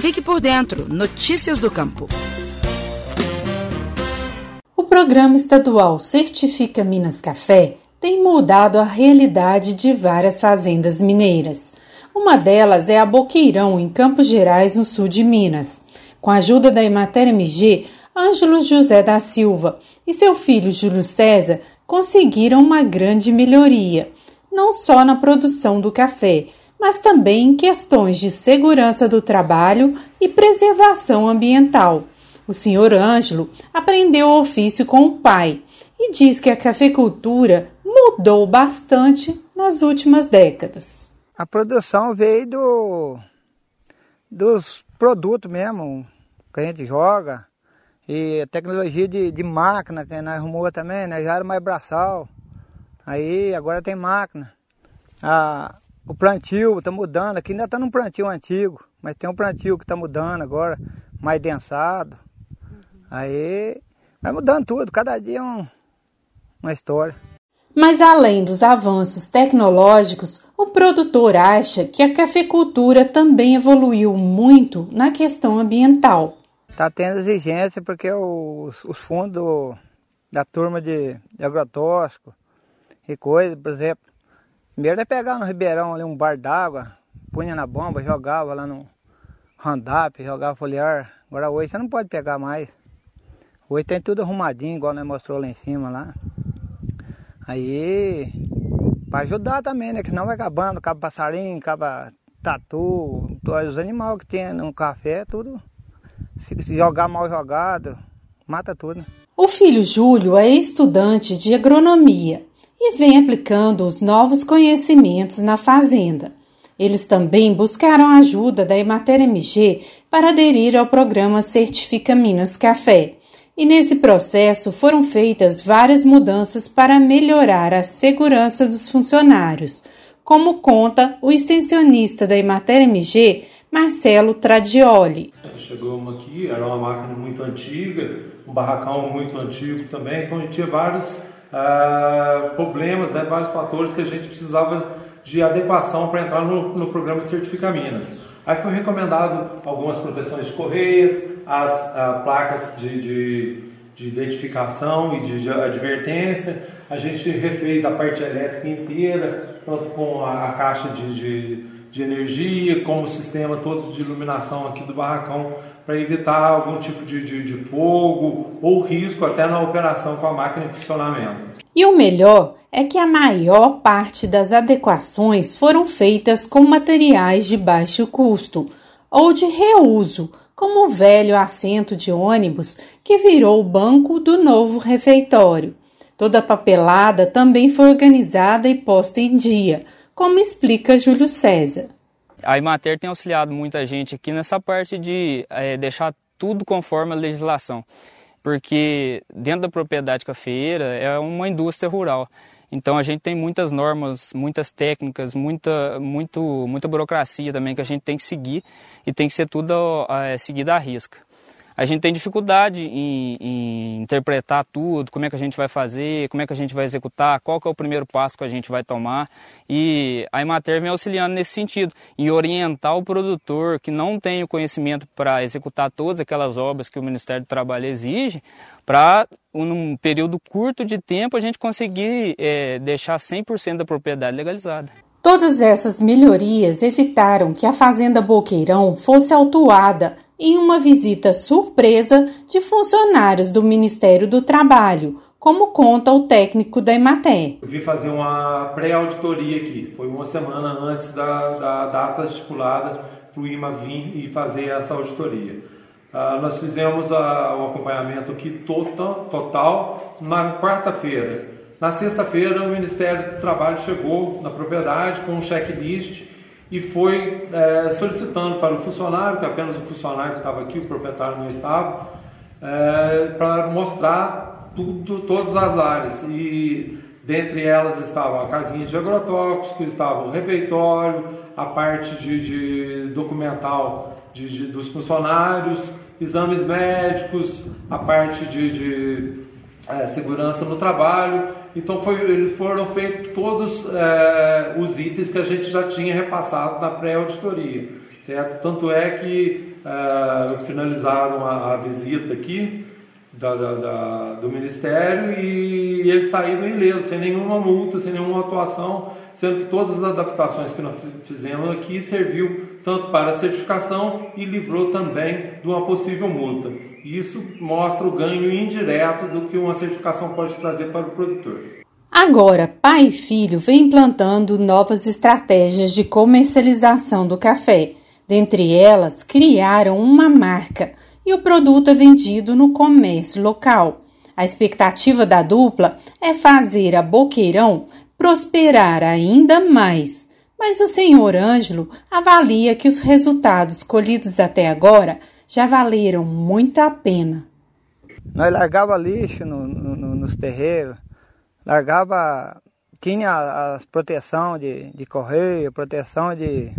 Fique por dentro. Notícias do Campo. O programa estadual Certifica Minas Café tem mudado a realidade de várias fazendas mineiras. Uma delas é a Boqueirão, em Campos Gerais, no sul de Minas. Com a ajuda da Emater MG, Ângelo José da Silva e seu filho Júlio César conseguiram uma grande melhoria, não só na produção do café, mas também em questões de segurança do trabalho e preservação ambiental. O senhor Ângelo aprendeu o ofício com o pai e diz que a cafeicultura mudou bastante nas últimas décadas. A produção veio do, dos produtos mesmo que a gente joga e a tecnologia de, de máquina que nós arrumou também, né? já era mais braçal. Aí agora tem máquina. A, o plantio está mudando, aqui ainda está num plantio antigo, mas tem um plantio que está mudando agora, mais densado. Aí vai mudando tudo, cada dia é um, uma história. Mas além dos avanços tecnológicos, o produtor acha que a cafeicultura também evoluiu muito na questão ambiental. Está tendo exigência porque os, os fundos da turma de, de agrotóxico e coisa, por exemplo, primeiro é pegar no Ribeirão ali um bar d'água, punha na bomba, jogava lá no handap, jogava foliar. Agora hoje você não pode pegar mais. Hoje tem tudo arrumadinho, igual nós mostrou lá em cima lá. Aí, para ajudar também, né? Que não vai acabando, acaba passarinho, acaba tatu, todos os animais que tem no café, tudo. Se jogar mal jogado, mata tudo. O filho Júlio é estudante de agronomia e vem aplicando os novos conhecimentos na fazenda. Eles também buscaram ajuda da Emater MG para aderir ao programa Certifica Minas Café e nesse processo foram feitas várias mudanças para melhorar a segurança dos funcionários, como conta o extensionista da Emater MG, Marcelo Tradioli. Chegamos aqui, era uma máquina muito antiga, um barracão muito antigo também, então a gente tinha vários uh, problemas, né, vários fatores que a gente precisava de adequação para entrar no, no programa Certifica Minas. Aí foi recomendado algumas proteções de correias, as uh, placas de, de, de, identificação e de, de, advertência. A gente refez a parte elétrica inteira, tanto com a, a caixa de, de, energia, como o sistema todo de iluminação aqui do barracão, para evitar algum tipo de fogo ou risco até na operação com a máquina em funcionamento. E o melhor é que a maior parte das adequações foram feitas com materiais de baixo custo ou de reuso, como o velho assento de ônibus que virou o banco do novo refeitório. Toda a papelada também foi organizada e posta em dia, como explica Júlio César. A Imater tem auxiliado muita gente aqui nessa parte de é, deixar tudo conforme a legislação, porque dentro da propriedade cafeeira é uma indústria rural. Então a gente tem muitas normas, muitas técnicas, muita, muito, muita burocracia também que a gente tem que seguir e tem que ser tudo é, seguido à risca. A gente tem dificuldade em, em, interpretar tudo, como é que a gente vai fazer, como é que a gente vai executar, qual que é o primeiro passo que a gente vai tomar. E a Imater vem auxiliando nesse sentido, em orientar o produtor que não tem o conhecimento para executar todas aquelas obras que o Ministério do Trabalho exige, para num período curto de tempo a gente conseguir é, deixar 100% da propriedade legalizada. Todas essas melhorias evitaram que a Fazenda Boqueirão fosse autuada em uma visita surpresa de funcionários do Ministério do Trabalho, como conta o técnico da Emater. Eu vim fazer uma pré-auditoria aqui, foi uma semana antes da, da data estipulada para o IMA vir e fazer essa auditoria. Uh, nós fizemos uh, um acompanhamento aqui total, total na quarta-feira. Na sexta-feira, o Ministério do Trabalho chegou na propriedade com um checklist e foi é, solicitando para o funcionário, que apenas o funcionário estava aqui, o proprietário não estava, é, para mostrar tudo, todas as áreas. E dentre elas estavam a casinha de agrotóxicos, estava o refeitório, a parte de, de documental de, de, dos funcionários, exames médicos, a parte de, de é, segurança no trabalho. Então foi, eles foram feitos todos é, os itens que a gente já tinha repassado na pré-auditoria. certo? Tanto é que uh, finalizaram a, a, visita aqui da, da, da, do Ministério e eles saíram ilesos, sem nenhuma multa, sem nenhuma atuação, sendo que todas as adaptações que nós fizemos aqui serviu tanto para a certificação e livrou também de uma possível multa. Isso mostra o ganho indireto do que uma certificação pode trazer para o produtor. Agora, pai e filho vêm implantando novas estratégias de comercialização do café. Dentre elas, criaram uma marca e o produto é vendido no comércio local. A expectativa da dupla é fazer a Boqueirão prosperar ainda mais. Mas o senhor Ângelo avalia que os resultados colhidos até agora já valeram muito a pena. Nós largava lixo no, no, nos terreiros, largava, tinha as proteção de, de correio, proteção de,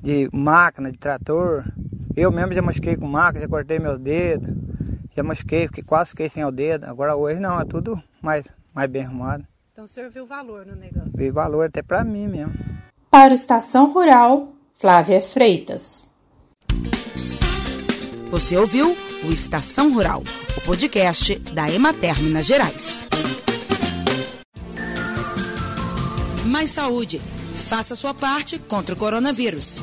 de máquina, de trator. Eu mesmo já machuquei com máquina, já cortei meus dedos, já machuquei, fiquei, quase fiquei sem o dedo. Agora hoje não, é tudo mais, mais bem arrumado. Então o senhor viu valor no negócio? Vi valor até para mim mesmo. Para o Estação Rural, Flávia Freitas. Você ouviu o Estação Rural, o podcast da Emater Minas Gerais. Mais saúde. Faça sua parte contra o coronavírus.